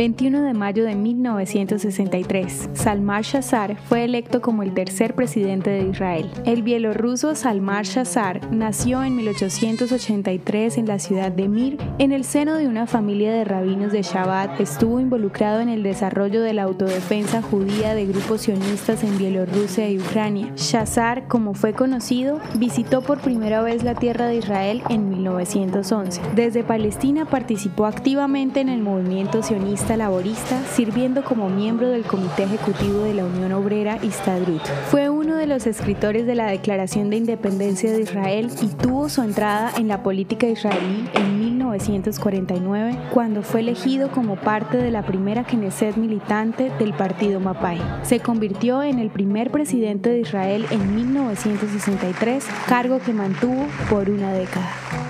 21 de mayo de 1963, Salmar Shazar fue electo como el tercer presidente de Israel. El bielorruso Salmar Shazar nació en 1883 en la ciudad de Mir, en el seno de una familia de rabinos de Shabbat. Estuvo involucrado en el desarrollo de la autodefensa judía de grupos sionistas en Bielorrusia y Ucrania. Shazar, como fue conocido, visitó por primera vez la tierra de Israel en 1911. Desde Palestina participó activamente en el movimiento sionista laborista, sirviendo como miembro del Comité Ejecutivo de la Unión Obrera Istadrut. Fue uno de los escritores de la Declaración de Independencia de Israel y tuvo su entrada en la política israelí en 1949, cuando fue elegido como parte de la primera Knesset militante del partido Mapai. Se convirtió en el primer presidente de Israel en 1963, cargo que mantuvo por una década.